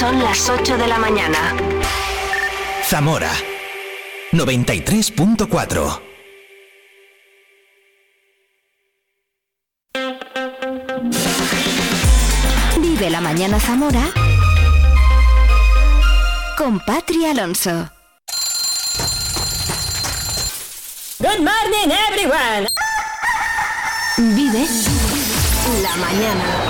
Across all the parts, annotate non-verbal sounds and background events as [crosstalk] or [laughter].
Son las 8 de la mañana. Zamora 93.4 Vive la mañana Zamora con Patri Alonso. Good morning everyone. Vive la mañana.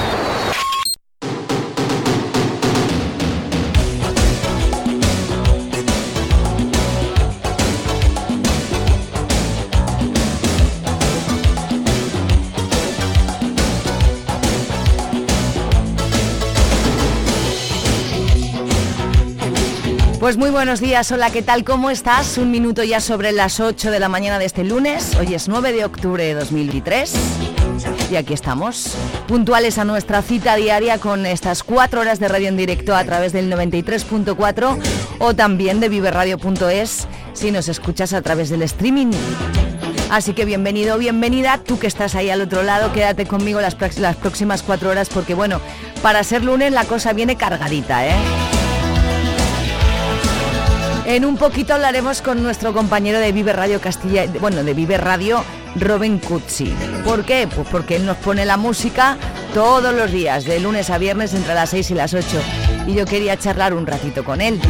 Pues muy buenos días, hola, ¿qué tal? ¿Cómo estás? Un minuto ya sobre las 8 de la mañana de este lunes. Hoy es 9 de octubre de 2023 y aquí estamos, puntuales a nuestra cita diaria con estas cuatro horas de radio en directo a través del 93.4 o también de viverradio.es si nos escuchas a través del streaming. Así que bienvenido, bienvenida, tú que estás ahí al otro lado, quédate conmigo las, las próximas cuatro horas porque bueno, para ser lunes la cosa viene cargadita, ¿eh? En un poquito hablaremos con nuestro compañero de Vive Radio Castilla, bueno, de Vive Radio, Robin Cuzzi. ¿Por qué? Pues porque él nos pone la música todos los días, de lunes a viernes entre las 6 y las 8. Y yo quería charlar un ratito con él.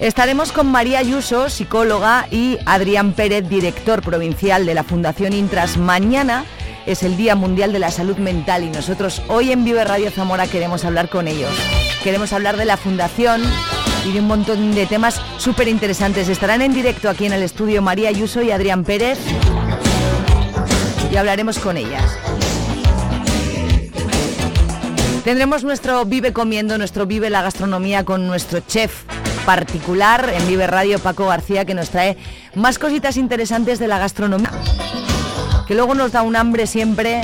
Estaremos con María Ayuso, psicóloga, y Adrián Pérez, director provincial de la Fundación Intras. Mañana es el Día Mundial de la Salud Mental y nosotros hoy en Vive Radio Zamora queremos hablar con ellos. Queremos hablar de la Fundación, y de un montón de temas súper interesantes. Estarán en directo aquí en el estudio María Ayuso y Adrián Pérez y hablaremos con ellas. Tendremos nuestro Vive Comiendo, nuestro Vive la Gastronomía con nuestro chef particular en Vive Radio, Paco García, que nos trae más cositas interesantes de la gastronomía, que luego nos da un hambre siempre.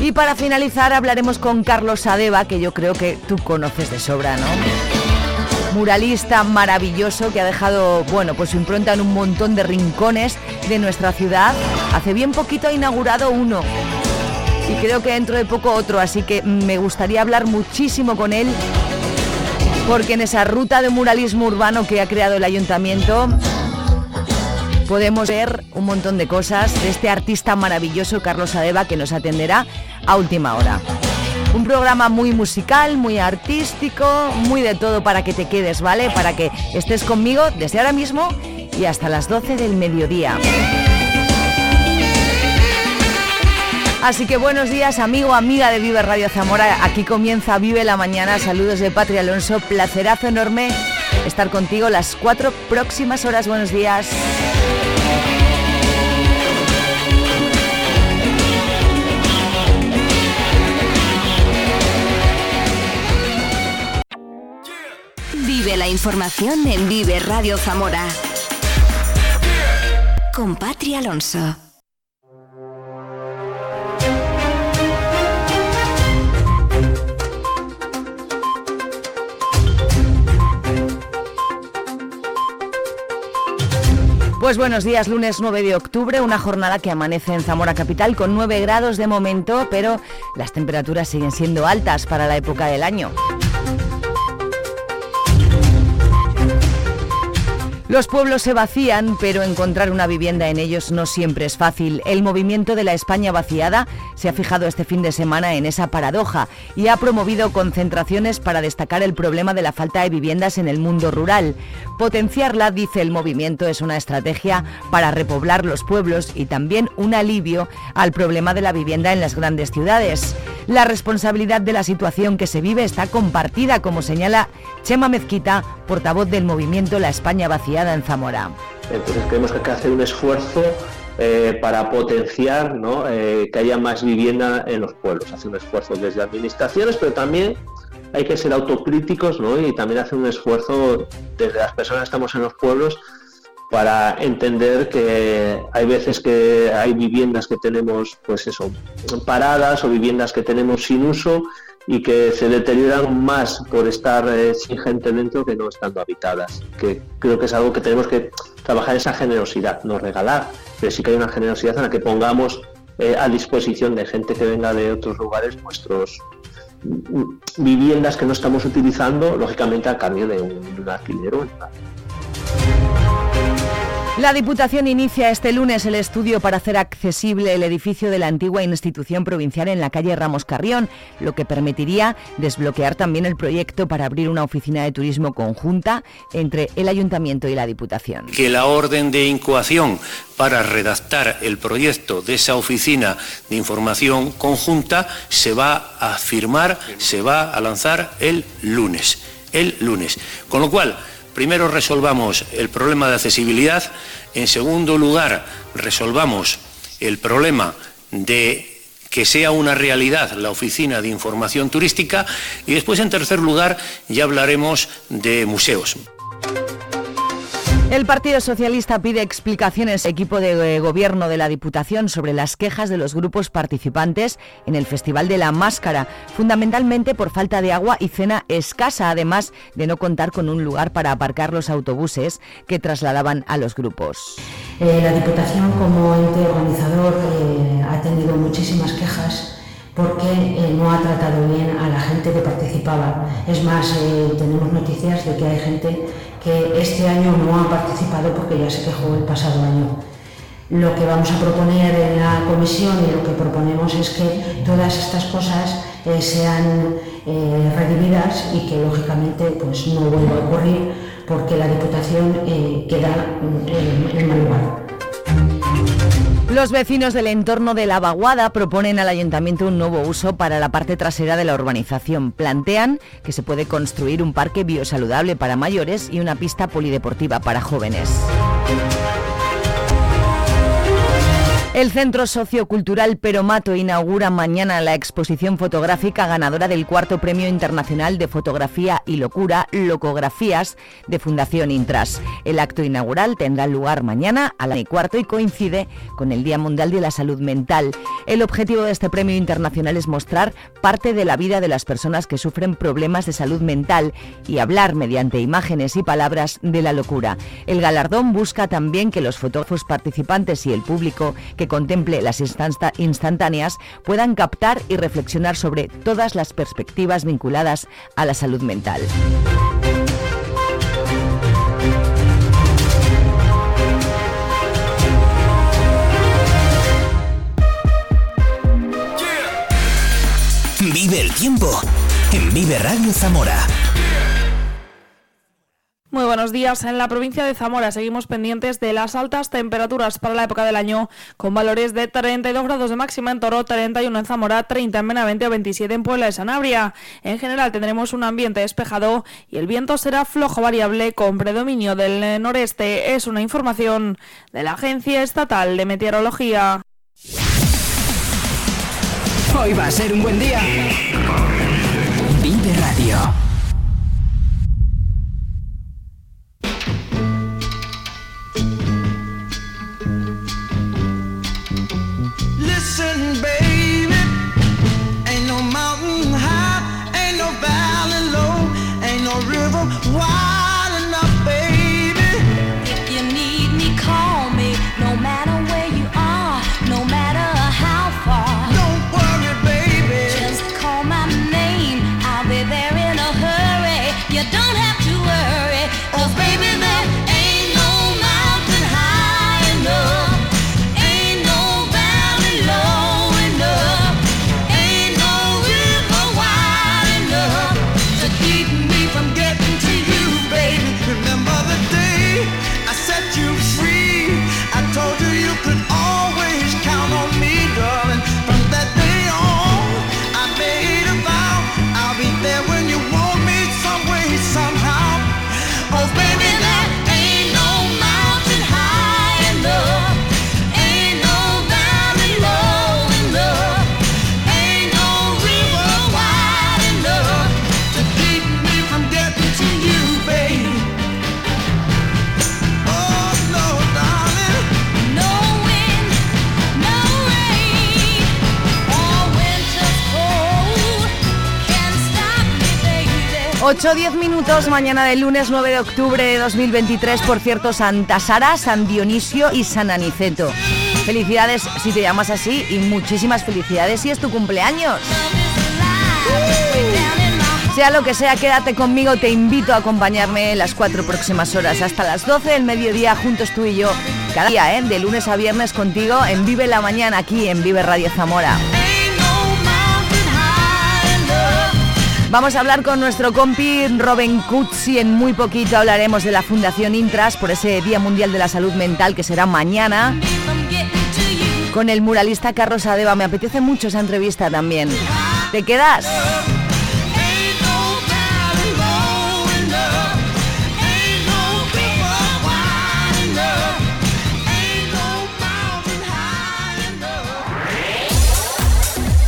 Y para finalizar hablaremos con Carlos Adeba, que yo creo que tú conoces de sobra, ¿no? muralista maravilloso que ha dejado, bueno, pues su impronta en un montón de rincones de nuestra ciudad. Hace bien poquito ha inaugurado uno y creo que dentro de poco otro, así que me gustaría hablar muchísimo con él porque en esa ruta de muralismo urbano que ha creado el ayuntamiento podemos ver un montón de cosas de este artista maravilloso Carlos Adeba que nos atenderá a última hora. Un programa muy musical, muy artístico, muy de todo para que te quedes, ¿vale? Para que estés conmigo desde ahora mismo y hasta las 12 del mediodía. Así que buenos días, amigo, amiga de Vive Radio Zamora. Aquí comienza Vive la Mañana. Saludos de Patria Alonso. Placerazo enorme estar contigo las cuatro próximas horas. Buenos días. La información en Vive Radio Zamora. Con Patria Alonso. Pues buenos días, lunes 9 de octubre, una jornada que amanece en Zamora Capital con 9 grados de momento, pero las temperaturas siguen siendo altas para la época del año. Los pueblos se vacían, pero encontrar una vivienda en ellos no siempre es fácil. El movimiento de la España vaciada se ha fijado este fin de semana en esa paradoja y ha promovido concentraciones para destacar el problema de la falta de viviendas en el mundo rural. Potenciarla, dice el movimiento, es una estrategia para repoblar los pueblos y también un alivio al problema de la vivienda en las grandes ciudades. La responsabilidad de la situación que se vive está compartida, como señala Chema Mezquita, portavoz del movimiento La España Vaciada en Zamora. Entonces creemos que hay que hacer un esfuerzo eh, para potenciar eh, que haya más vivienda en los pueblos. Hacer un esfuerzo desde administraciones, pero también hay que ser autocríticos y también hacer un esfuerzo desde las personas que estamos en los pueblos para entender que hay veces que hay viviendas que tenemos pues eso paradas o viviendas que tenemos sin uso y que se deterioran más por estar eh, sin gente dentro que no estando habitadas que creo que es algo que tenemos que trabajar esa generosidad no regalar pero sí que hay una generosidad en la que pongamos eh, a disposición de gente que venga de otros lugares nuestros viviendas que no estamos utilizando, lógicamente a cambio de un, de un alquiler o una la Diputación inicia este lunes el estudio para hacer accesible el edificio de la antigua institución provincial en la calle Ramos Carrión, lo que permitiría desbloquear también el proyecto para abrir una oficina de turismo conjunta entre el Ayuntamiento y la Diputación. Que la orden de incoación para redactar el proyecto de esa oficina de información conjunta se va a firmar, se va a lanzar el lunes. El lunes. Con lo cual, primero resolvamos el problema de accesibilidad, en segundo lugar resolvamos el problema de que sea una realidad la oficina de información turística y después en tercer lugar ya hablaremos de museos. El Partido Socialista pide explicaciones equipo de eh, gobierno de la Diputación sobre las quejas de los grupos participantes en el Festival de la Máscara, fundamentalmente por falta de agua y cena escasa, además de no contar con un lugar para aparcar los autobuses que trasladaban a los grupos. Eh, la Diputación como ente organizador eh, ha tenido muchísimas quejas porque no ha tratado bien a la gente que participaba. Es más, tenemos noticias de que hay gente que este año no ha participado porque ya se quejó el pasado año. Lo que vamos a proponer en la comisión y lo que proponemos es que todas estas cosas eh, sean eh, y que lógicamente pues, no vuelva a ocurrir porque la Diputación eh, queda en mal lugar. Los vecinos del entorno de la Vaguada proponen al ayuntamiento un nuevo uso para la parte trasera de la urbanización. Plantean que se puede construir un parque biosaludable para mayores y una pista polideportiva para jóvenes. El Centro Sociocultural Peromato inaugura mañana la exposición fotográfica ganadora del cuarto Premio Internacional de Fotografía y Locura, Locografías, de Fundación Intras. El acto inaugural tendrá lugar mañana a la y cuarto y coincide con el Día Mundial de la Salud Mental. El objetivo de este premio internacional es mostrar parte de la vida de las personas que sufren problemas de salud mental y hablar mediante imágenes y palabras de la locura. El galardón busca también que los fotógrafos participantes y el público que contemple las instansta- instantáneas puedan captar y reflexionar sobre todas las perspectivas vinculadas a la salud mental. Vive el tiempo en Vive Radio Zamora. Muy buenos días. En la provincia de Zamora seguimos pendientes de las altas temperaturas para la época del año, con valores de 32 grados de máxima en Toro, 31 en Zamora, 30 en Benavente o 27 en Puebla de Sanabria. En general tendremos un ambiente despejado y el viento será flojo variable con predominio del noreste. Es una información de la Agencia Estatal de Meteorología. Hoy va a ser un buen día. Vive Radio. No 8-10 minutos, mañana del lunes 9 de octubre de 2023, por cierto, Santa Sara, San Dionisio y San Aniceto. Felicidades si te llamas así y muchísimas felicidades si es tu cumpleaños. Uh. Sea lo que sea, quédate conmigo, te invito a acompañarme las cuatro próximas horas, hasta las 12 del mediodía, juntos tú y yo, cada día, ¿eh? de lunes a viernes contigo en Vive la Mañana, aquí en Vive Radio Zamora. Vamos a hablar con nuestro compi Robin Cuzzi. En muy poquito hablaremos de la Fundación Intras por ese Día Mundial de la Salud Mental que será mañana. Con el muralista Carlos Adeba. Me apetece mucho esa entrevista también. ¿Te quedas?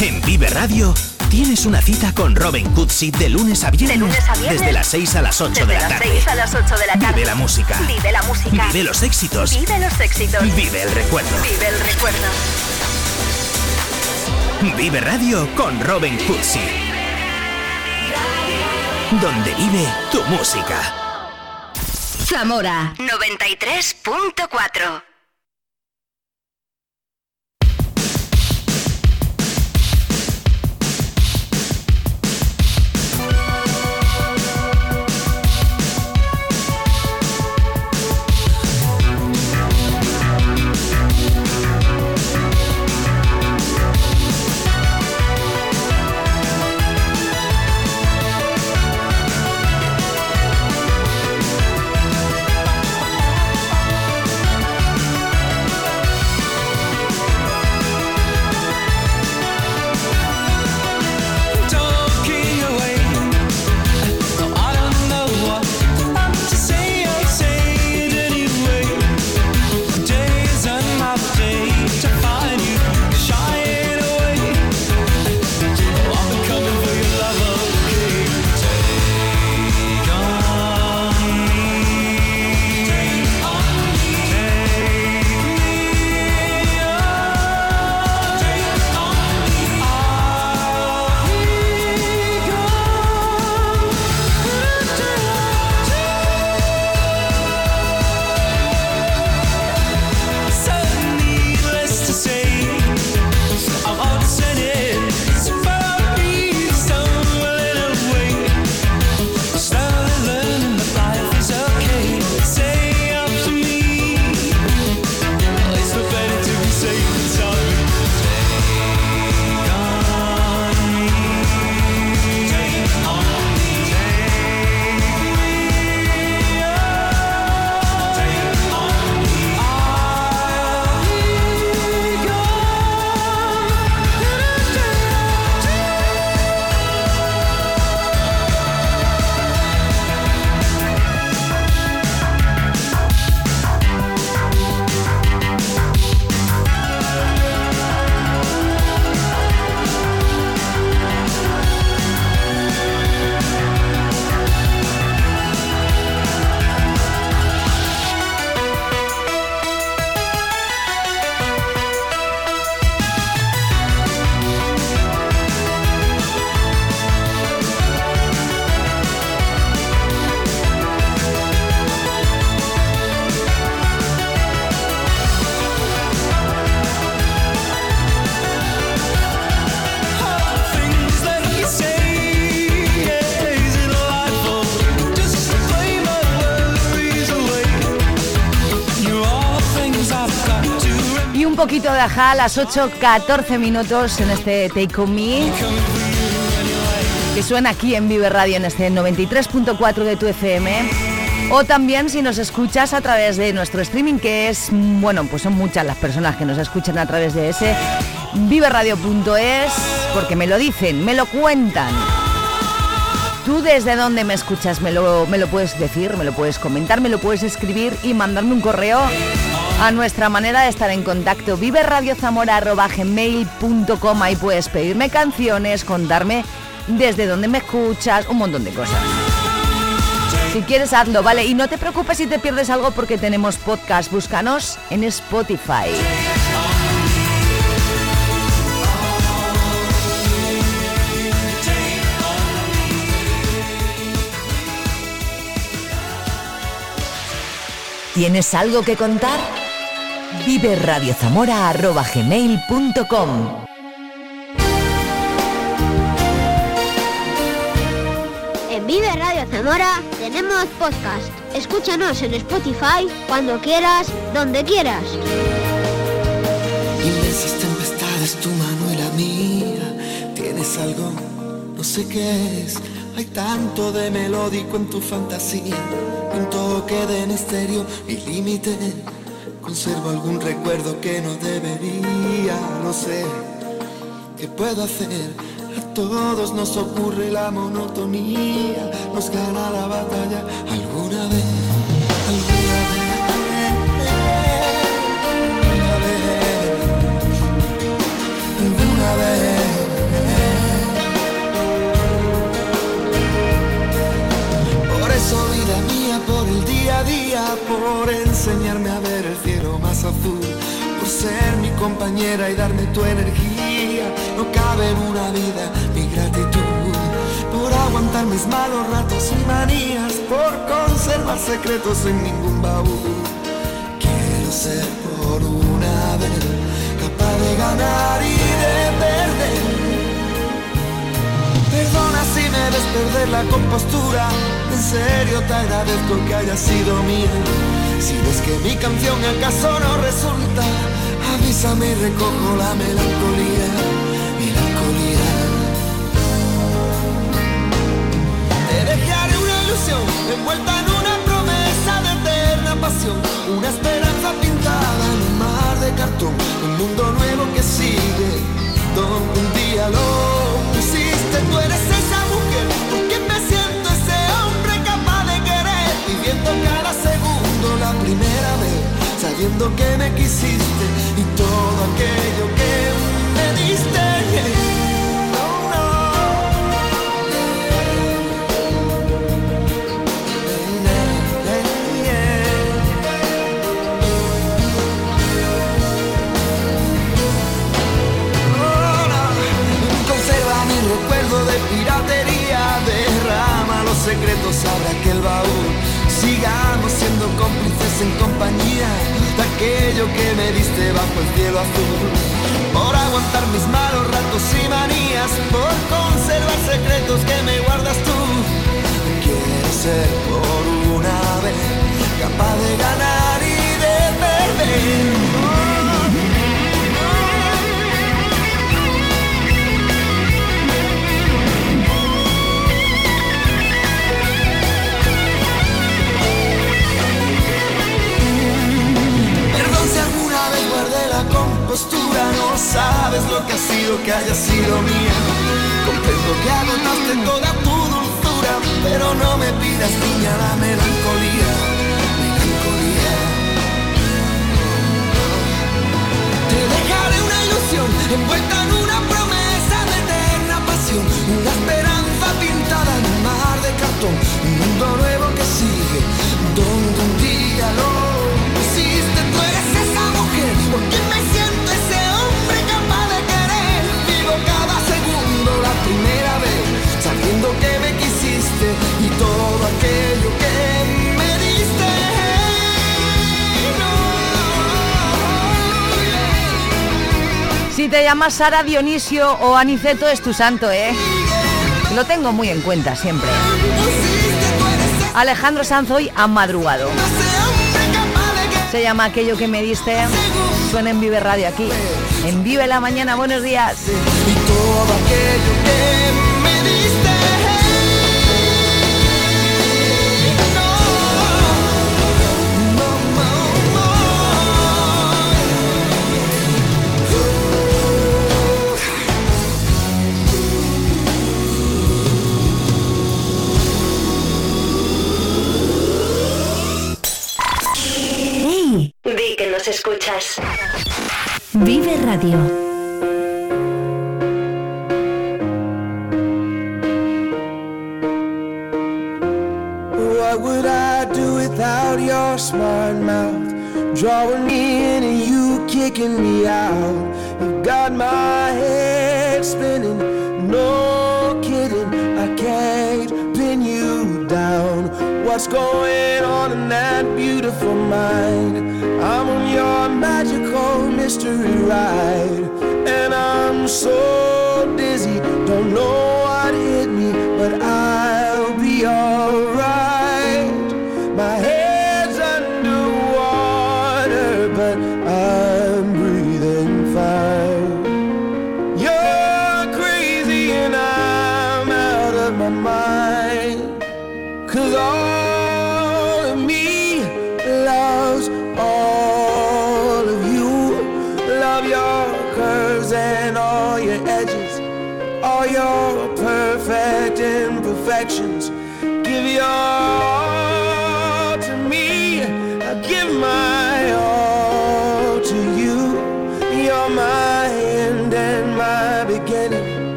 En Vive Radio tienes una cita con Robin Cutsi de lunes a viernes, De lunes a viernes. desde las 6 a las 8 Desde de la las tarde. 6 a las 8 de la tarde. Vive la música. Vive la música. Vive los éxitos. Vive los éxitos. Vive el recuerdo. Vive el recuerdo. Vive Radio con Robin Cutsi. Donde vive tu música. Zamora 93.4. A las 8.14 minutos en este Take On Me. Que suena aquí en Vive Radio en este 93.4 de tu FM. O también si nos escuchas a través de nuestro streaming, que es, bueno, pues son muchas las personas que nos escuchan a través de ese viveradio.es, porque me lo dicen, me lo cuentan. ¿Tú desde dónde me escuchas? Me lo, me lo puedes decir, me lo puedes comentar, me lo puedes escribir y mandarme un correo a nuestra manera de estar en contacto viverradiozamora.gmail.com Ahí puedes pedirme canciones, contarme desde dónde me escuchas, un montón de cosas. Si quieres hazlo, ¿vale? Y no te preocupes si te pierdes algo porque tenemos podcast. Búscanos en Spotify. ¿Tienes algo que contar? Vive En Vive Radio Zamora tenemos podcast. Escúchanos en Spotify cuando quieras, donde quieras. Inmensas tempestades, tu mano y la mía. Tienes algo, no sé qué es. Hay tanto de melódico en tu fantasía. Un toque de misterio y límite. Conservo algún recuerdo que no debería, no sé. ¿Qué puedo hacer? A todos nos ocurre la monotonía. Nos gana la batalla alguna vez. Día a día, por enseñarme a ver el cielo más azul, por ser mi compañera y darme tu energía, no cabe en una vida mi gratitud, por aguantar mis malos ratos y manías, por conservar secretos en ningún baúl. Quiero ser por una vez capaz de ganar y de perder. Perdona si me ves perder la compostura. En serio te agradezco que haya sido mía. Si ves que mi canción acaso no resulta, avísame y recojo la melancolía. Melancolía. Te dejaré una ilusión envuelta en una promesa de eterna pasión. Una esperanza pintada en un mar de cartón. Un mundo nuevo que sigue. Donde un día lo Cada segundo la primera vez. Sabiendo que me quisiste y todo aquello que me diste. Secretos, abre aquel baúl. Sigamos siendo cómplices en compañía de aquello que me diste bajo el cielo azul. Por aguantar mis malos ratos y manías, por conservar secretos que me guardas tú. Quiero ser por una vez capaz de ganar y de perder. Compostura, no sabes lo que ha sido que haya sido mía. Comprendo que agotaste toda tu dulzura, pero no me pidas niña la melancolía. Melancolía. Te dejaré una ilusión envuelta en una promesa de eterna pasión, una esperanza pintada en un mar de cartón, un mundo nuevo que sigue, donde un día lo pusiste. Tú eres esa mujer, Si te llamas Sara Dionisio o Aniceto es tu santo, ¿eh? Lo tengo muy en cuenta siempre. Alejandro Sanz hoy ha madrugado. Se llama Aquello que me diste. Suena en Vive Radio aquí. En Vive la Mañana. Buenos días. Vive Radio.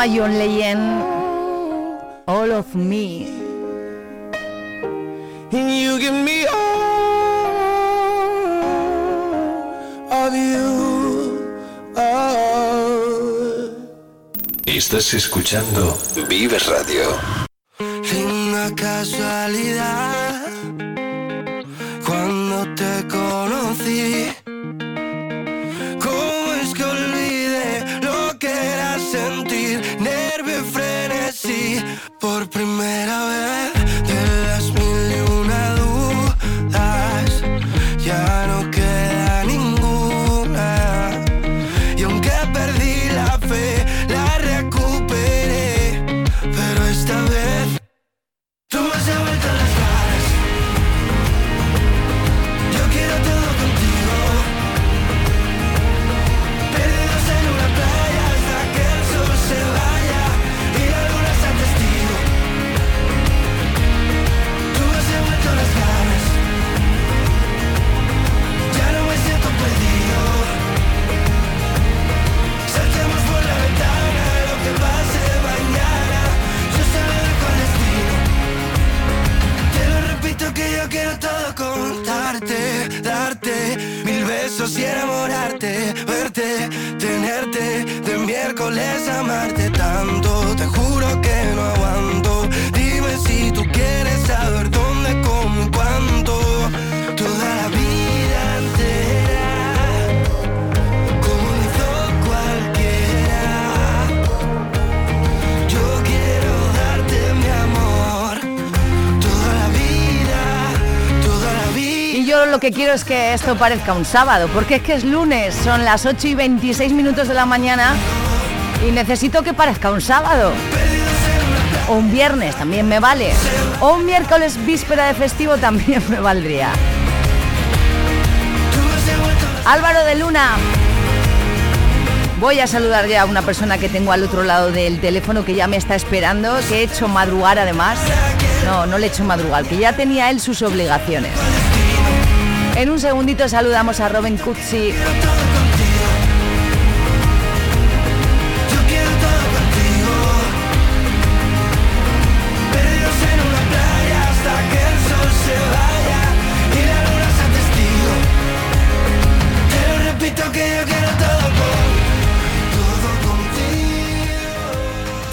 llama John Legend All of Me. You give me all of you. Oh. Estás escuchando Vive Radio. sin Una casualidad café. Es que esto parezca un sábado, porque es que es lunes, son las 8 y 26 minutos de la mañana y necesito que parezca un sábado. O un viernes también me vale. O un miércoles víspera de festivo también me valdría. Álvaro de Luna. Voy a saludar ya a una persona que tengo al otro lado del teléfono que ya me está esperando, que he hecho madrugar además. No, no le he hecho madrugar, que ya tenía él sus obligaciones. En un segundito saludamos a Robin Cutsi.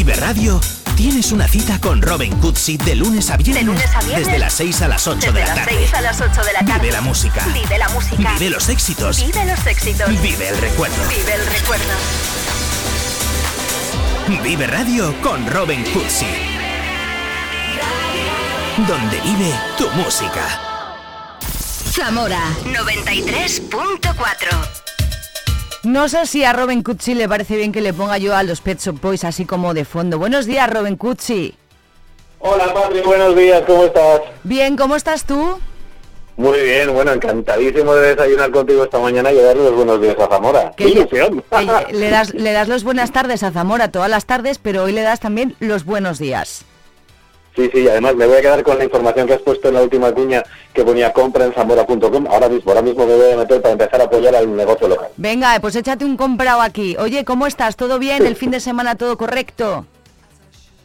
Vive Radio tienes una cita con Robin Cutsi de lunes a viernes, lunes a viernes. desde las 6 a las 8 Desde de la las tarde. 6 a las 8 de la tarde. Vive la música. Vive la música. Vive los éxitos. Vive los éxitos. Vive el recuerdo. Vive el recuerdo. Vive Radio con Robin Cutsi. Donde vive tu música. Zamora 93.4. No sé si a Robin Cutsi le parece bien que le ponga yo a los Pet Shop Boys así como de fondo. Buenos días, Robin Cutsi. Hola Patri, buenos días, ¿cómo estás? Bien, ¿cómo estás tú? Muy bien, bueno, encantadísimo de desayunar contigo esta mañana y darle los buenos días a Zamora. ¡Qué ilusión! que le, das, le das los buenas tardes a Zamora todas las tardes, pero hoy le das también los buenos días. Sí, sí, además me voy a quedar con la información que has puesto en la última cuña que ponía compra en zamora.com. Ahora mismo, ahora mismo me voy a meter para empezar a apoyar al negocio local. Venga, pues échate un comprado aquí. Oye, ¿cómo estás? ¿Todo bien? ¿El fin de semana todo correcto?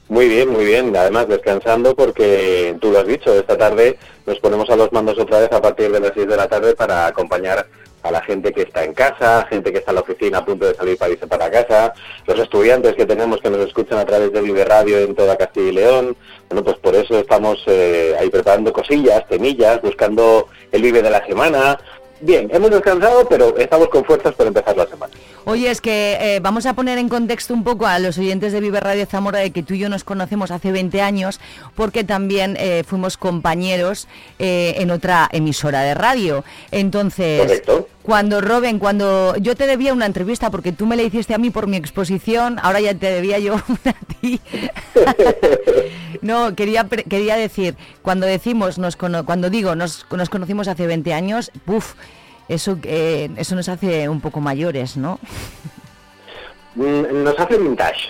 Muy bien, muy bien. Además, descansando porque tú lo has dicho, esta tarde nos ponemos a los mandos otra vez a partir de las 6 de la tarde para acompañar a la gente que está en casa, gente que está en la oficina a punto de salir para irse para casa, los estudiantes que tenemos que nos escuchan a través de Vive Radio en toda Castilla y León. Bueno, pues por eso estamos eh, ahí preparando cosillas, temillas, buscando el Vive de la semana. Bien, hemos descansado, pero estamos con fuerzas para empezar la semana. Oye, es que eh, vamos a poner en contexto un poco a los oyentes de Vive Radio Zamora de que tú y yo nos conocemos hace 20 años porque también eh, fuimos compañeros eh, en otra emisora de radio. Entonces, Correcto. Cuando Robin, cuando yo te debía una entrevista porque tú me la hiciste a mí por mi exposición, ahora ya te debía yo [laughs] una a ti. No, quería, quería decir, cuando decimos, nos cono- cuando digo nos, nos conocimos hace 20 años, ¡buf! Eso, eh, eso nos hace un poco mayores, ¿no? Mm, Nos hace vintage,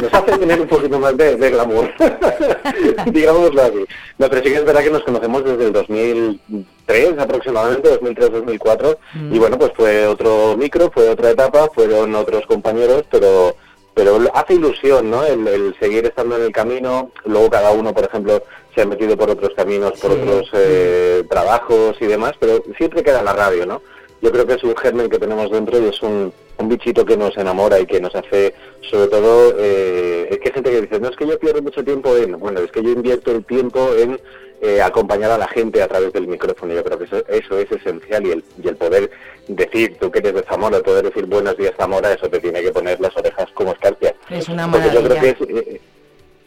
nos hace tener un poquito más de, de glamour, [laughs] digámoslo así. No, pero sí que es verdad que nos conocemos desde el 2003 aproximadamente, 2003-2004, y bueno, pues fue otro micro, fue otra etapa, fueron otros compañeros, pero pero hace ilusión, ¿no? El, el seguir estando en el camino, luego cada uno, por ejemplo, se ha metido por otros caminos, por otros eh, trabajos y demás, pero siempre queda la radio, ¿no? Yo creo que es un germen que tenemos dentro y es un, un bichito que nos enamora y que nos hace, sobre todo, eh, es que hay gente que dice, no es que yo pierdo mucho tiempo en, bueno, es que yo invierto el tiempo en eh, acompañar a la gente a través del micrófono. Yo creo que eso, eso es esencial y el, y el poder decir, tú que eres de Zamora, el poder decir buenos días Zamora, eso te tiene que poner las orejas como escarpia. Es una Porque yo creo maravilla. que es, eh,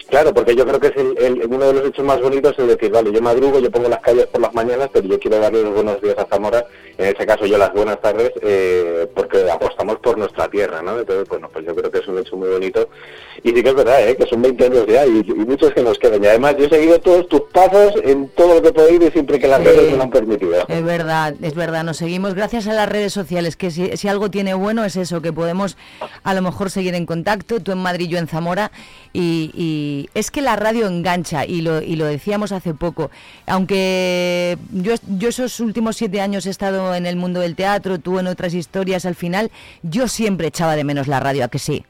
Claro, porque yo creo que es el- el- uno de los hechos más bonitos es decir, vale, yo madrugo, yo pongo las calles por las mañanas, pero yo quiero darle los buenos días a Zamora, en ese caso yo las buenas tardes, eh, porque apostamos por nuestra tierra, ¿no? Entonces, bueno, pues yo creo que es un hecho muy bonito. Y sí que es verdad, ¿eh? que son 20 años ya y, y muchos que nos quedan. Y además yo he seguido todos tus pasos en todo lo que he podido y siempre que las Sí. redes me lo han permitido. Es verdad, es verdad, nos seguimos gracias a las redes sociales, que si, si algo tiene bueno es eso, que podemos a lo mejor seguir en contacto, tú en Madrid, yo en Zamora, y, y es que la radio engancha, y lo, y lo decíamos hace poco, aunque yo, yo esos últimos siete años he estado en el mundo del teatro, tú en otras historias, al final yo siempre echaba de menos la radio, ¿a que sí?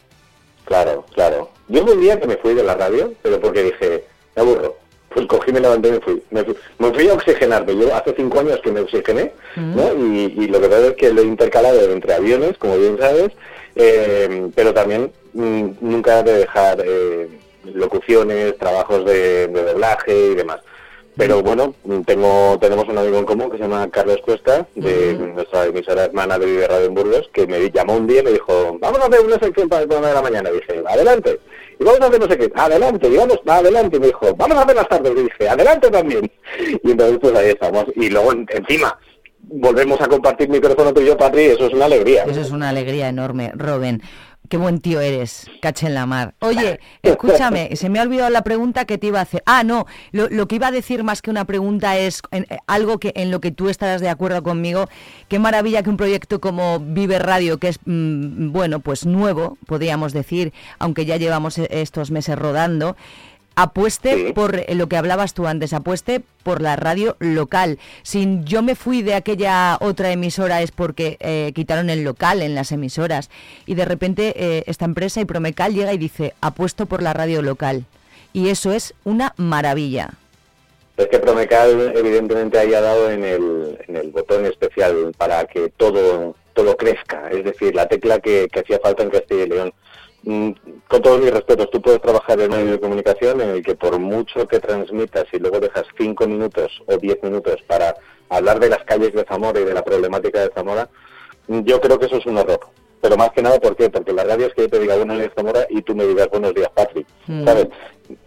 Claro, claro. Yo un día que me fui de la radio, pero porque dije, me aburro. Pues cogí, me levanté y me fui. Me fui, me fui a oxigenarme. Yo hace cinco años que me oxigené, ¿no? Y, y lo que pasa es que lo he intercalado entre aviones, como bien sabes, eh, pero también mm, nunca de dejar eh, locuciones, trabajos de, de doblaje y demás. Pero bueno, tengo tenemos un amigo en común que se llama Carlos Cuesta, de nuestra emisora hermana de Vive Radio en Burgos, que me llamó un día y me dijo, vamos a hacer una sección para el programa de la mañana. Y dije, adelante. Y vamos a hacer no sé qué, adelante. Y vamos, adelante. Y me dijo, vamos a hacer las tardes. Y dije, adelante también. [laughs] Y entonces pues ahí estamos. Y luego en- encima volvemos a compartir micrófono tú y yo, Patri, eso es una alegría. Eso es una alegría enorme, Robin. Qué buen tío eres, caché en la mar. Oye, escúchame, se me ha olvidado la pregunta que te iba a hacer. Ah, no, lo, que iba a decir más que una pregunta es eh, algo que en lo que tú estarás de acuerdo conmigo. Qué maravilla que un proyecto como Vive Radio, que es, mm, bueno, pues nuevo, podríamos decir, aunque ya llevamos e- estos meses rodando, apueste por lo que hablabas tú antes, apueste por la radio local. Si yo me fui de aquella otra emisora es porque eh, quitaron el local en las emisoras y de repente eh, esta empresa y Promecal llega y dice apuesto por la radio local y eso es una maravilla. Es que Promecal evidentemente haya dado en el, en el botón especial para que todo todo crezca, es decir, la tecla que, que hacía falta en Castilla y León. Mm, Con todos mis respetos, tú puedes trabajar en un medio de comunicación en el que por mucho que transmitas y luego dejas cinco minutos o diez minutos para hablar de las calles de Zamora y de la problemática de Zamora, yo creo que eso es un horror. Pero más que nada, ¿por qué? Porque la radio es que yo te diga buenos días Zamora y tú me digas buenos días Patrick. Mm. ¿Sabes?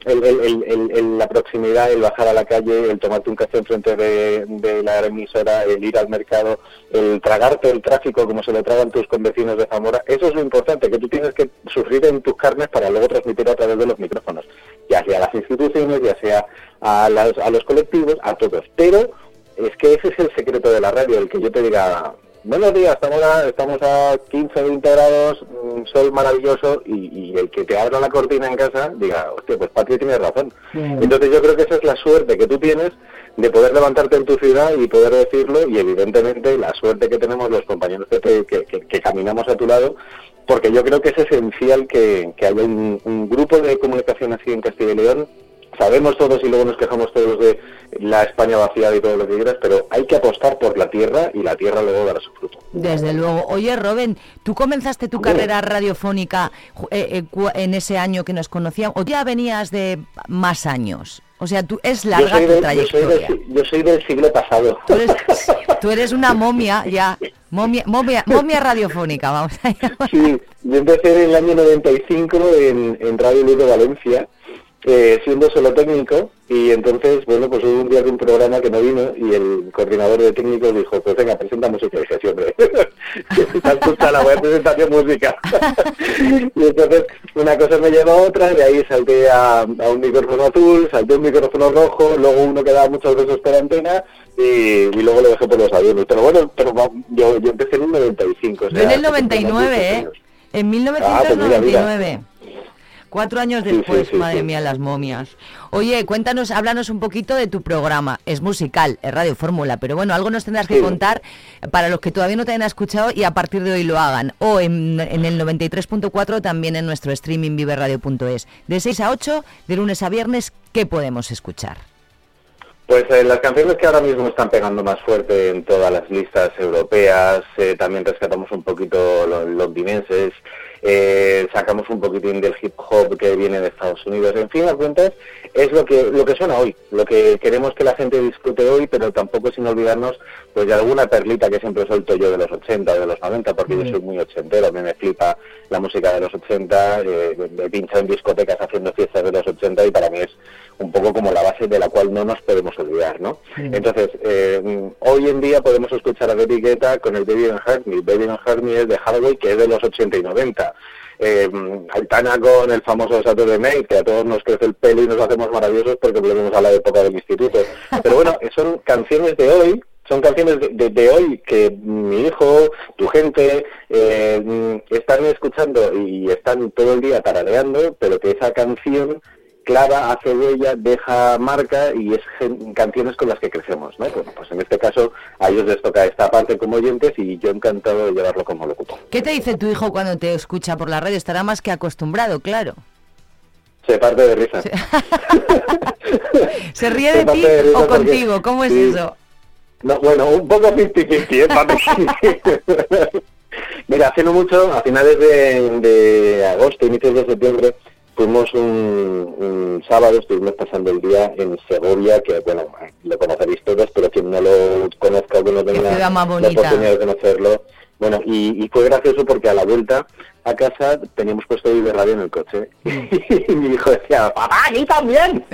El, la proximidad, el bajar a la calle, el tomarte un café enfrente de, de la emisora, el ir al mercado, el tragarte el tráfico como se lo tragan tus convecinos de Zamora, eso es lo importante, que tú tienes que sufrir en tus carnes para luego transmitir a través de los micrófonos, ya sea a las instituciones, ya sea a, las- a los colectivos, a todos. Pero es que ese es el secreto de la radio, el que yo te diga, buenos días, estamos a, estamos a 15, 20 grados, mm, sol maravilloso, y, y el que te abra la cortina en casa diga, hostia, pues Patri tiene razón. Entonces yo creo que esa es la suerte que tú tienes de poder levantarte en tu ciudad y poder decirlo, y evidentemente la suerte que tenemos los compañeros que, te- que, que- que caminamos a tu lado, porque yo creo que es esencial que, que haya un, un grupo de comunicación así en Castilla y León sabemos todos y luego nos quejamos todos de la España vaciada y todo lo que quieras, pero hay que apostar por la tierra y la tierra luego dará su fruto. Desde luego. Oye, Robin, ¿tú comenzaste tu carrera radiofónica eh, eh, en ese año que nos conocíamos o ya venías de más años? O sea, tú es larga tu del, yo, soy trayectoria. del, yo soy del siglo pasado. [laughs] Tú eres una momia ya, momia, momia, momia radiofónica, vamos a llamar. Sí, yo empecé en el año 95 en, en Radio de Valencia, eh, siendo solo técnico, y entonces, bueno, pues hubo un día de un programa que no vino y el coordinador de técnicos dijo, pues venga, presenta sí, hombre, [laughs] la voy a presentar yo música. [laughs] y entonces una cosa me lleva a otra, de ahí salté a, a un micrófono azul, salté a un micrófono rojo, luego uno que daba muchos besos por antena, y, y luego lo dejé por los aviones. Pero bueno, pero yo, yo empecé en el 95. o Yo en sea, el 99, ¿eh? En Ah, pues mira, 1999. Cuatro años después, sí, sí, madre mía, las momias. Oye, cuéntanos, háblanos un poquito de tu programa. Es musical, es Radio Fórmula, pero bueno, algo nos tendrás que contar para los que todavía no te hayan escuchado y a partir de hoy lo hagan. O en, en el 93.4 también en nuestro streaming viveradio.es. De 6 a 8, de lunes a viernes, ¿qué podemos escuchar? Pues eh, las canciones que ahora mismo están pegando más fuerte en todas las listas europeas, eh, también rescatamos un poquito los londinenses, eh, sacamos un poquitín del hip hop que viene de Estados Unidos, en fin, a cuentas, es lo que, lo que suena hoy, lo que queremos que la gente disfrute hoy, pero tampoco sin olvidarnos pues de alguna perlita que siempre suelto yo de los 80, de los 90, porque Mm. yo soy muy ochentero, a mí me flipa la música de los 80, eh, me pincho en discotecas haciendo fiestas de los 80 y para mí es un poco como la base de la cual no nos podemos olvidar, ¿no? Mm. Entonces, eh, hoy en día podemos escuchar a David Guetta con el Baby and Hurt Me. Baby and Hurt Me es de Hathaway, que es de los 80 y 90. Eh, Aitana con el famoso Saturday Night, que a todos nos crece el pelo y nos hacemos maravillosos porque volvemos a la época del instituto. Pero bueno, son canciones de hoy, son canciones de, de- de hoy que mi hijo, tu gente, eh, están escuchando y están todo el día tarareando, pero que esa canción clava, hace huella, deja marca y es canciones con las que crecemos, ¿no? Bueno, pues en este caso a ellos les toca esta parte como oyentes y yo encantado de llevarlo como locutor. ¿Qué te dice tu hijo cuando te escucha por la radio? Estará más que acostumbrado, claro. Se parte de risa. [laughs] ¿Se ríe de ti o contigo? ¿Cómo es sí. eso? No, bueno, un poco 50-50, ¿eh? Papi? [laughs] [laughs] Mira, hace no mucho, a finales de, de agosto, inicios de septiembre, fuimos un, un sábado, estuvimos pasando el día en Segovia, que bueno, lo conoceréis todos, pero quien no lo conozca o que no tenga la oportunidad de conocerlo, bueno, y, y fue gracioso porque a la vuelta a casa teníamos puesto Vive Radio en el coche [laughs] y mi hijo decía, papá, aquí también.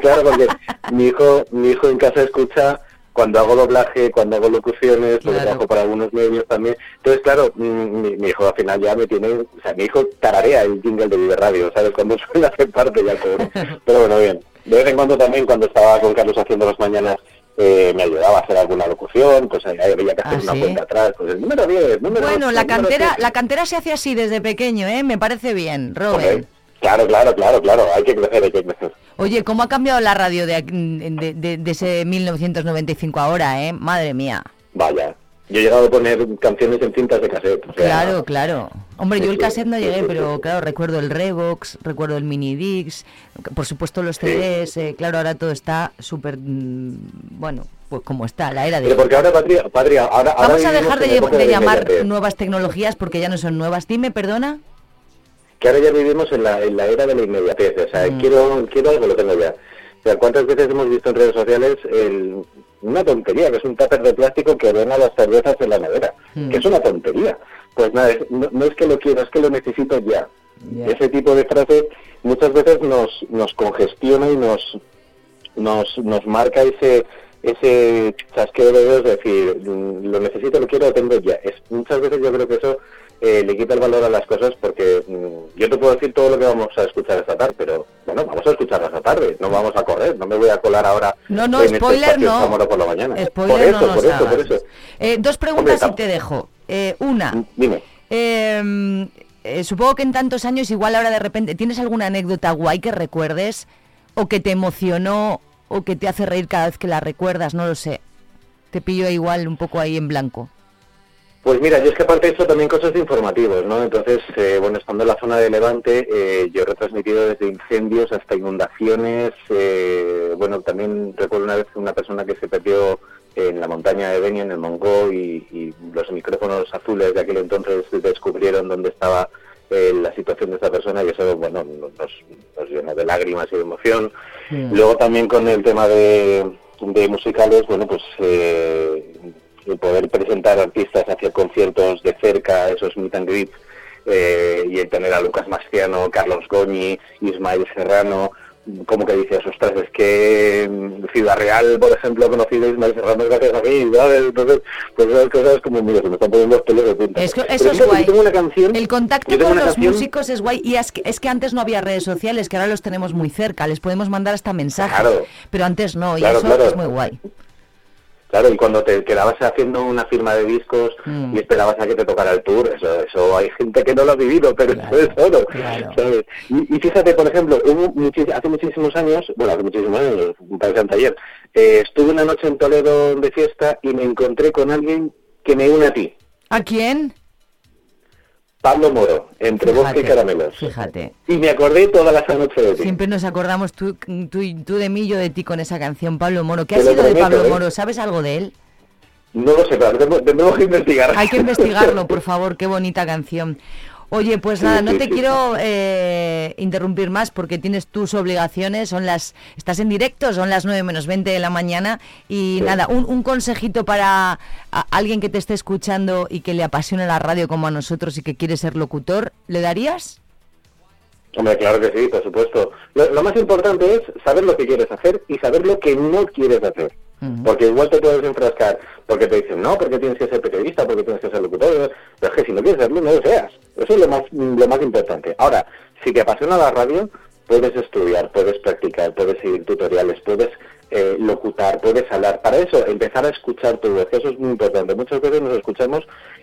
claro, porque mi hijo, mi hijo en casa escucha cuando hago doblaje, cuando hago locuciones, porque Claro. trabajo para algunos medios también. Entonces, claro, mm, mi, mi hijo al final ya me tiene, o sea, mi hijo tararea el jingle de Vive Radio, ¿sabes? Cuando [laughs] suena hace parte ya pobre. [laughs] Pero bueno, bien. De vez en cuando también, cuando estaba con Carlos haciendo las mañanas, eh, me ayudaba a hacer alguna locución, pues ahí había que hacer Ah, una ¿sí? cuenta atrás, pues el número 10, número Bueno, 8, la cantera, 7. la cantera se hace así desde pequeño, ¿eh? Me parece bien, Robert. Claro, claro, claro, claro, hay que crecer, hay que crecer. Oye, ¿cómo ha cambiado la radio de, de, de- de ese 1995 ahora, eh? Madre mía. Vaya, yo he llegado a poner canciones en cintas de cassette. o sea, Claro, claro. Hombre, yo el cassette no llegué, pero claro, recuerdo el Revox, recuerdo el Mini Dix, por supuesto los CDs, eh, claro, ahora todo está súper, mm, bueno, pues como está, la era de... Pero porque ahora, Patria, Patria, ahora, ahora Vamos a dejar de, llamar nuevas tecnologías porque ya no son nuevas. Dime, perdona. Que ahora ya vivimos en la, en la era de la inmediatez. O sea, Mm. quiero, quiero algo, lo tengo ya. O sea, ¿cuántas veces hemos visto en redes sociales el- una tontería, que es un tupper de plástico que ordena las cervezas en la nevera? Mm. Que es una tontería. Pues nada, es- no, no es que lo quiero, es que lo necesito ya. Ya. Ese tipo de frases muchas veces nos, nos congestiona y nos, nos, nos marca ese ese chasqueo de dedos, es decir, mm, lo necesito, lo quiero, lo tengo ya. Es, muchas veces yo creo que eso eh, le quita el valor a las cosas porque mm, yo te puedo decir todo lo que vamos a escuchar esta tarde, pero bueno, vamos a escucharla esta tarde, no vamos a correr, no me voy a colar ahora No, no, en este spoiler no. Por la mañana. Spoiler por eso, no nos por eso, por eso. Eh, dos preguntas Hombre, y te dejo. Eh, una, Dime. eh, eh, supongo que en tantos años igual ahora de repente, ¿tienes alguna anécdota guay que recuerdes o que te emocionó o que te hace reír cada vez que la recuerdas? No lo sé. Te pillo igual un poco ahí en blanco. Pues mira, yo es que aparte he hecho también cosas de informativos, ¿no? Entonces, eh, bueno, estando en la zona de Levante, eh, yo he retransmitido desde incendios hasta inundaciones. eh, bueno, también recuerdo una vez una persona que se perdió en la montaña de Beni, en el Mongó, y, y los micrófonos azules de aquel entonces descubrieron dónde estaba eh, la situación de esta persona y eso, bueno, nos, nos llenó de lágrimas y de emoción. Luego también con el tema de, de musicales, bueno, pues el poder presentar artistas hacia conciertos de cerca, esos meet and greet, eh, y el tener a Lucas Mastiano, Carlos Goñi, Ismael Serrano, como que dices, ostras, es que en Ciudad Real, por ejemplo, he conocido a Ismael Serrano gracias a mí, ¿sabes? Entonces, pues esas cosas como, mira, se me están poniendo los pelos de punta. Es que- Pero eso es guay. yo tengo una canción, El contacto con los canción- músicos es guay y es que, es que antes no había redes sociales, que ahora los tenemos muy cerca, les podemos mandar hasta mensajes. Claro. Pero antes no, y Claro, eso claro. es muy guay. Claro, y cuando te quedabas haciendo una firma de discos Mm. y esperabas a que te tocara el tour, eso, eso hay gente que no lo ha vivido, pero eso es oro, ¿sabes? Y, y fíjate, por ejemplo, muchis- hace muchísimos años, bueno, hace muchísimos años, un par de ayer, eh, estuve una noche en Toledo de fiesta y me encontré con alguien que me une a ti, ¿A quién? Pablo Moro, entre bosque y caramelos. Fíjate. Y me acordé toda la noche de ti. Siempre nos acordamos tú, tú, y- tú de mí, yo de ti con esa canción, Pablo Moro. ¿Qué Te ha sido de Pablo ¿eh? Moro? ¿Sabes algo de él? No lo sé, pero tengo, tengo que investigar. Hay que investigarlo, por favor, qué bonita canción. Oye, pues nada, no te [laughs] quiero eh, interrumpir más porque tienes tus obligaciones, son las, estás en directo, son las 9 menos 20 de la mañana y nada, un, un consejito para alguien que te esté escuchando y que le apasione la radio como a nosotros y que quiere ser locutor, ¿le darías? Hombre, claro que sí, por supuesto. Lo, lo más importante es saber lo que quieres hacer y saber lo que no quieres hacer. Porque igual te puedes enfrascar porque te dicen, no, porque tienes que ser periodista, porque tienes que ser locutor. Pero es que si no quieres serlo, no lo seas. Eso es lo más, lo más importante. Ahora, si te apasiona la radio, puedes estudiar, puedes practicar, puedes seguir tutoriales, puedes eh, locutar, puedes hablar. Para eso, empezar a escuchar tu voz. Eso es muy importante. Muchas veces nos escuchamos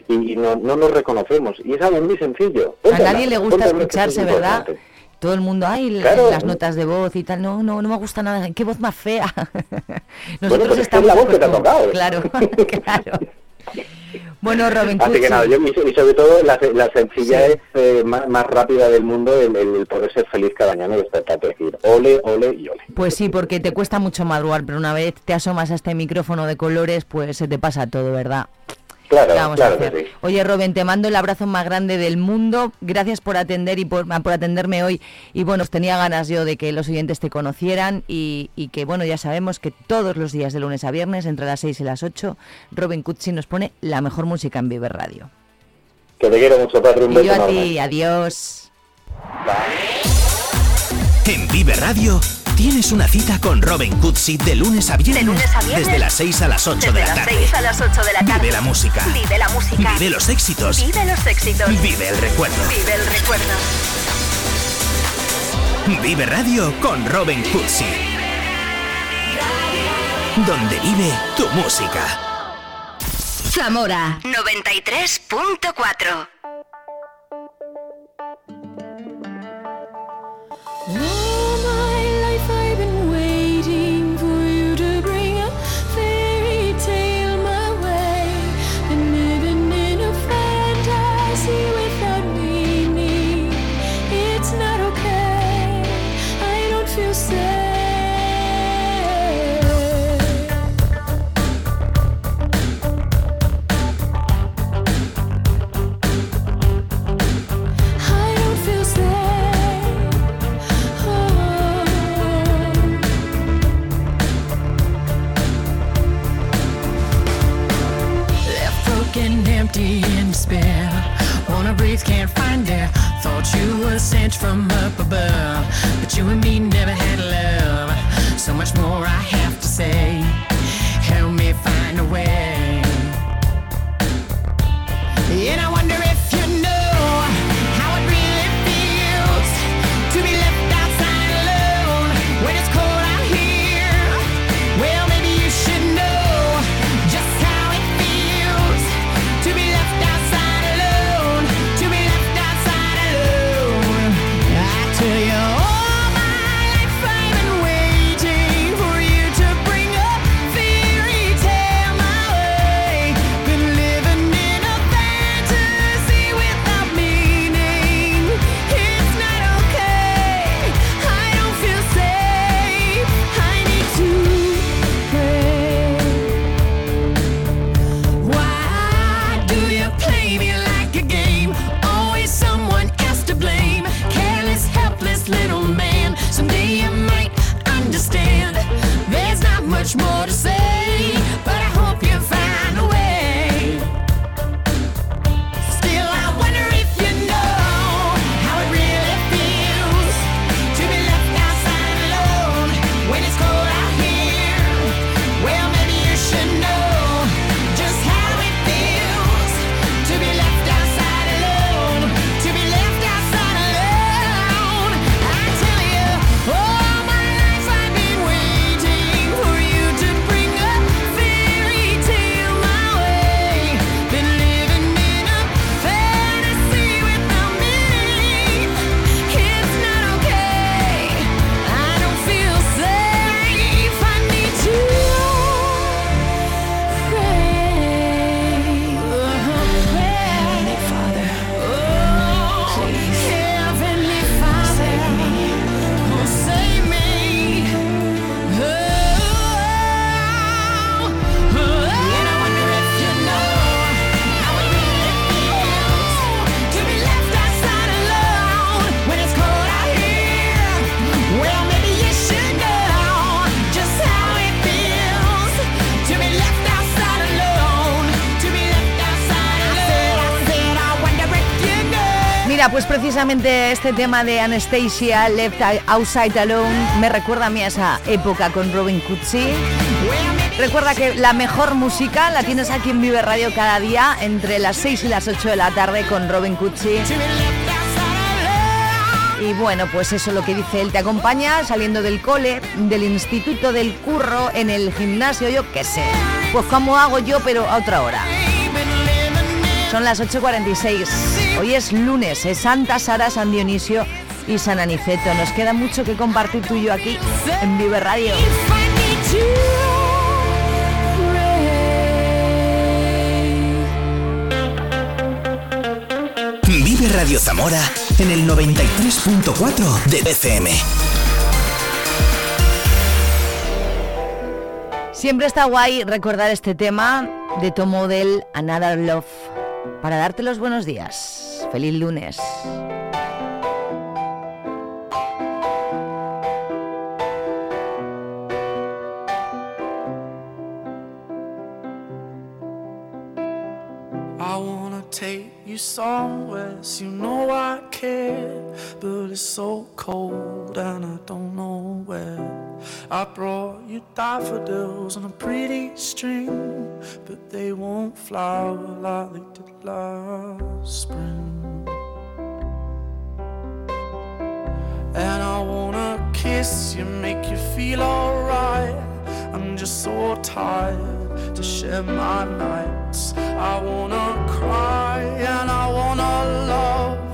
y, y no, no nos reconocemos. Y es algo muy sencillo. A nadie le gusta es escucharse, ¿verdad? importante. Todo el mundo, ay, la- Claro. las notas de voz y tal, no, no, no me gusta nada, qué voz más fea. [laughs] Bueno, pues es la voz que te ha tocado. Claro, [laughs] claro. Bueno, Robin Así que nada, yo, y, sobre todo la, la sencillez eh, más, más rápida del mundo, el, poder ser feliz cada mañana y despertar y decir ole, ole y ole. Pues sí, porque te cuesta mucho madrugar, pero una vez te asomas a este micrófono de colores, pues se te pasa todo, ¿verdad? Claro, ¿Qué vamos claro a hacer? que sí. Oye, Robin, te mando el abrazo más grande del mundo. Gracias por atender y por, por atenderme hoy. Y bueno, tenía ganas yo de que los oyentes te conocieran y, y que, bueno, ya sabemos que todos los días de lunes a viernes, entre las 6 y las 8, Robin Cutsi nos pone la mejor música en Viver Radio. Que te quiero mucho, Patri, un Y beso yo a enorme. ti, adiós. En Vive Radio tienes una cita con Robin Cutsi de lunes a viernes, De lunes a viernes. desde las 6 a las 8 Desde de la las tarde. 6 a las 8 de la tarde. Vive la música. Vive la música. Vive los éxitos. Vive los éxitos. Vive el recuerdo. Vive el recuerdo. Vive Radio con Robin Cutsi. Donde vive tu música. Zamora 93.4 All Thought you were sent from up above, but you and me never had love. So much more I have to say. Help me find a way. Pues precisamente este tema de Anastasia, Left Outside Alone, me recuerda a mí a esa época con Robin Cootsy. Recuerda que la mejor música la tienes aquí en Vive Radio cada día entre las 6 y las 8 de la tarde con Robin Cootsy. Y bueno, pues eso es lo que dice él. Te acompaña saliendo del cole, del instituto, del curro, en el gimnasio, yo qué sé. Pues como hago yo, pero a otra hora. Son las 8.46. Hoy es lunes, es Santa Sara, San Dionisio y San Aniceto. Nos queda mucho que compartir tú y yo aquí en Vive Radio. Vive Radio Zamora en el 93.4 de BCM. Siempre está guay recordar este tema de Tom Model, Another Love, para darte los buenos días. Feliz lunes. I wanna take you somewhere, so you know I care. But it's so cold and I don't know where. I brought you daffodils on a pretty string, but they won't flower like they did last spring. And I wanna kiss you, make you feel alright. I'm just so tired to share my nights. I wanna cry and I wanna love,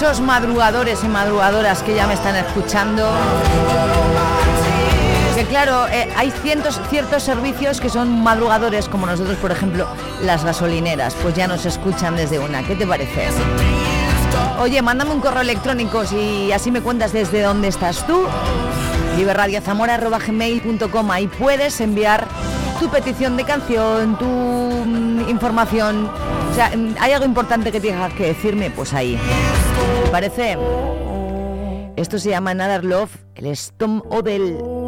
muchos madrugadores y madrugadoras que ya me están escuchando. Que claro, eh, hay cientos, ciertos servicios que son madrugadores, como nosotros, por ejemplo, las gasolineras, pues ya nos escuchan desde una. ¿Qué te parece? Oye, mándame un correo electrónico y así me cuentas desde dónde estás tú. liberradiozamora.gmail.com Ahí puedes enviar tu petición de canción, tu mm, información. O sea, hay algo importante que tengas que decirme, pues ahí. ¿Te parece? Esto se llama Another Love, el Stom Odell.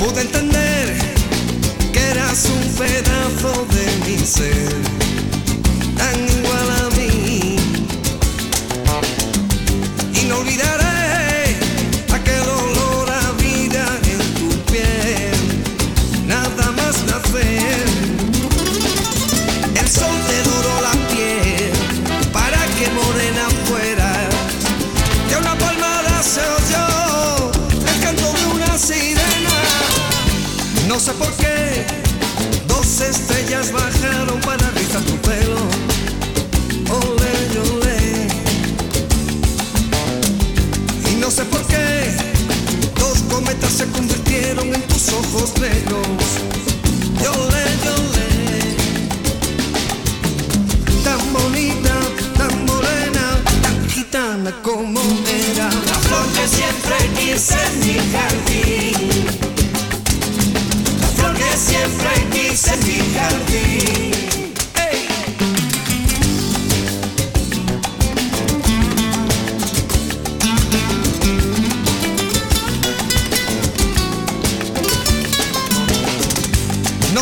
Pude entender que eras un pedazo de mi ser, tan igual como era. La flor que siempre quise en mi jardín. La flor que siempre quise en mi jardín.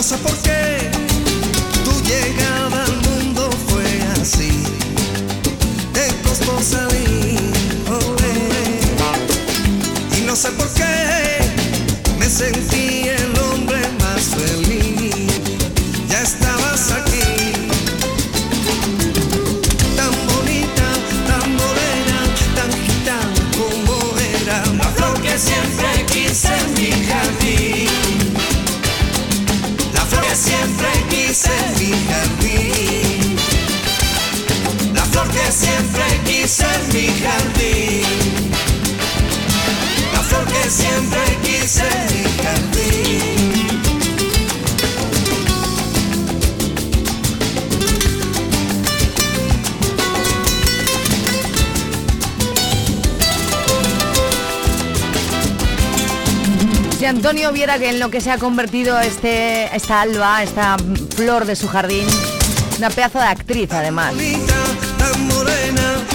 Sé por qué tu llegada al mundo fue así. Te costó salir. olé. Y no sé por qué me sentí quise jardín. La flor que siempre quise en mi jardín. La flor que siempre quise en Antonio viera que en lo que se ha convertido este, esta alba, esta flor de su jardín, una pedazo de actriz además.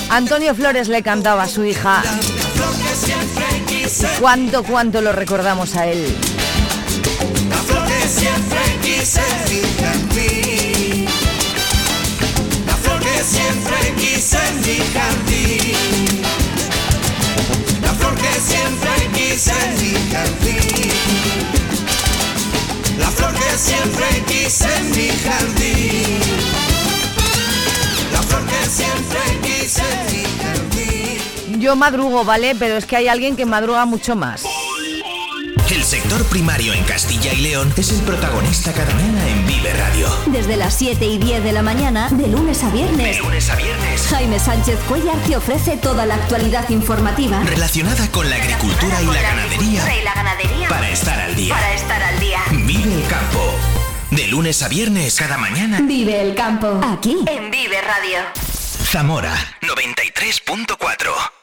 Antonio Flores le cantaba a su hija. Cuánto, cuánto lo recordamos a él. Siempre. La flor que siempre quise en mi jardín. La flor que siempre quise en mi jardín. Yo madrugo, ¿vale? Pero es que hay alguien que madruga mucho más. El sector primario en Castilla y León es el protagonista cada mañana en Vive Radio. Desde las 7 y 10 de la mañana, de lunes a viernes. De lunes a viernes. Jaime Sánchez Cuellar te ofrece toda la actualidad informativa. Relacionada con la agricultura y la ganadería. Y la ganadería. Para estar al día. Para estar al día. Vive el campo. De lunes a viernes, cada mañana. Vive el campo. Aquí. En Vive Radio. Zamora 93.4.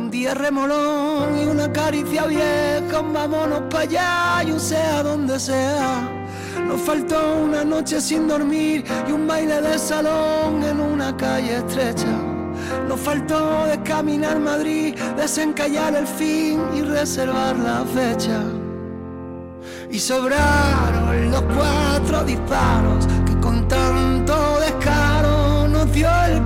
día remolón y una caricia vieja, vámonos para allá y un sea donde sea. Nos faltó una noche sin dormir y un baile de salón en una calle estrecha. Nos faltó de caminar Madrid, desencallar el fin y reservar la fecha. Y sobraron los cuatro disparos que con tanto descaro nos dio el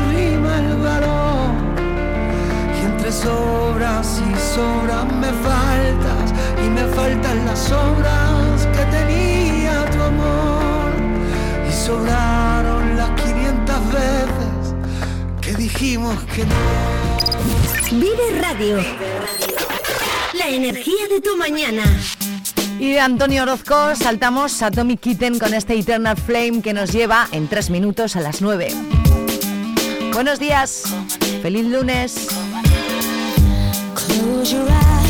sobras y sobras me faltas, y me faltan las obras que tenía tu amor. Y sobraron las 500 veces que dijimos que no. Vive Radio. La energía de tu mañana. Y de Antonio Orozco saltamos a Tommy Kitten con este Eternal Flame que nos lleva en tres minutos a las 9. Buenos días, feliz lunes. Close your eyes.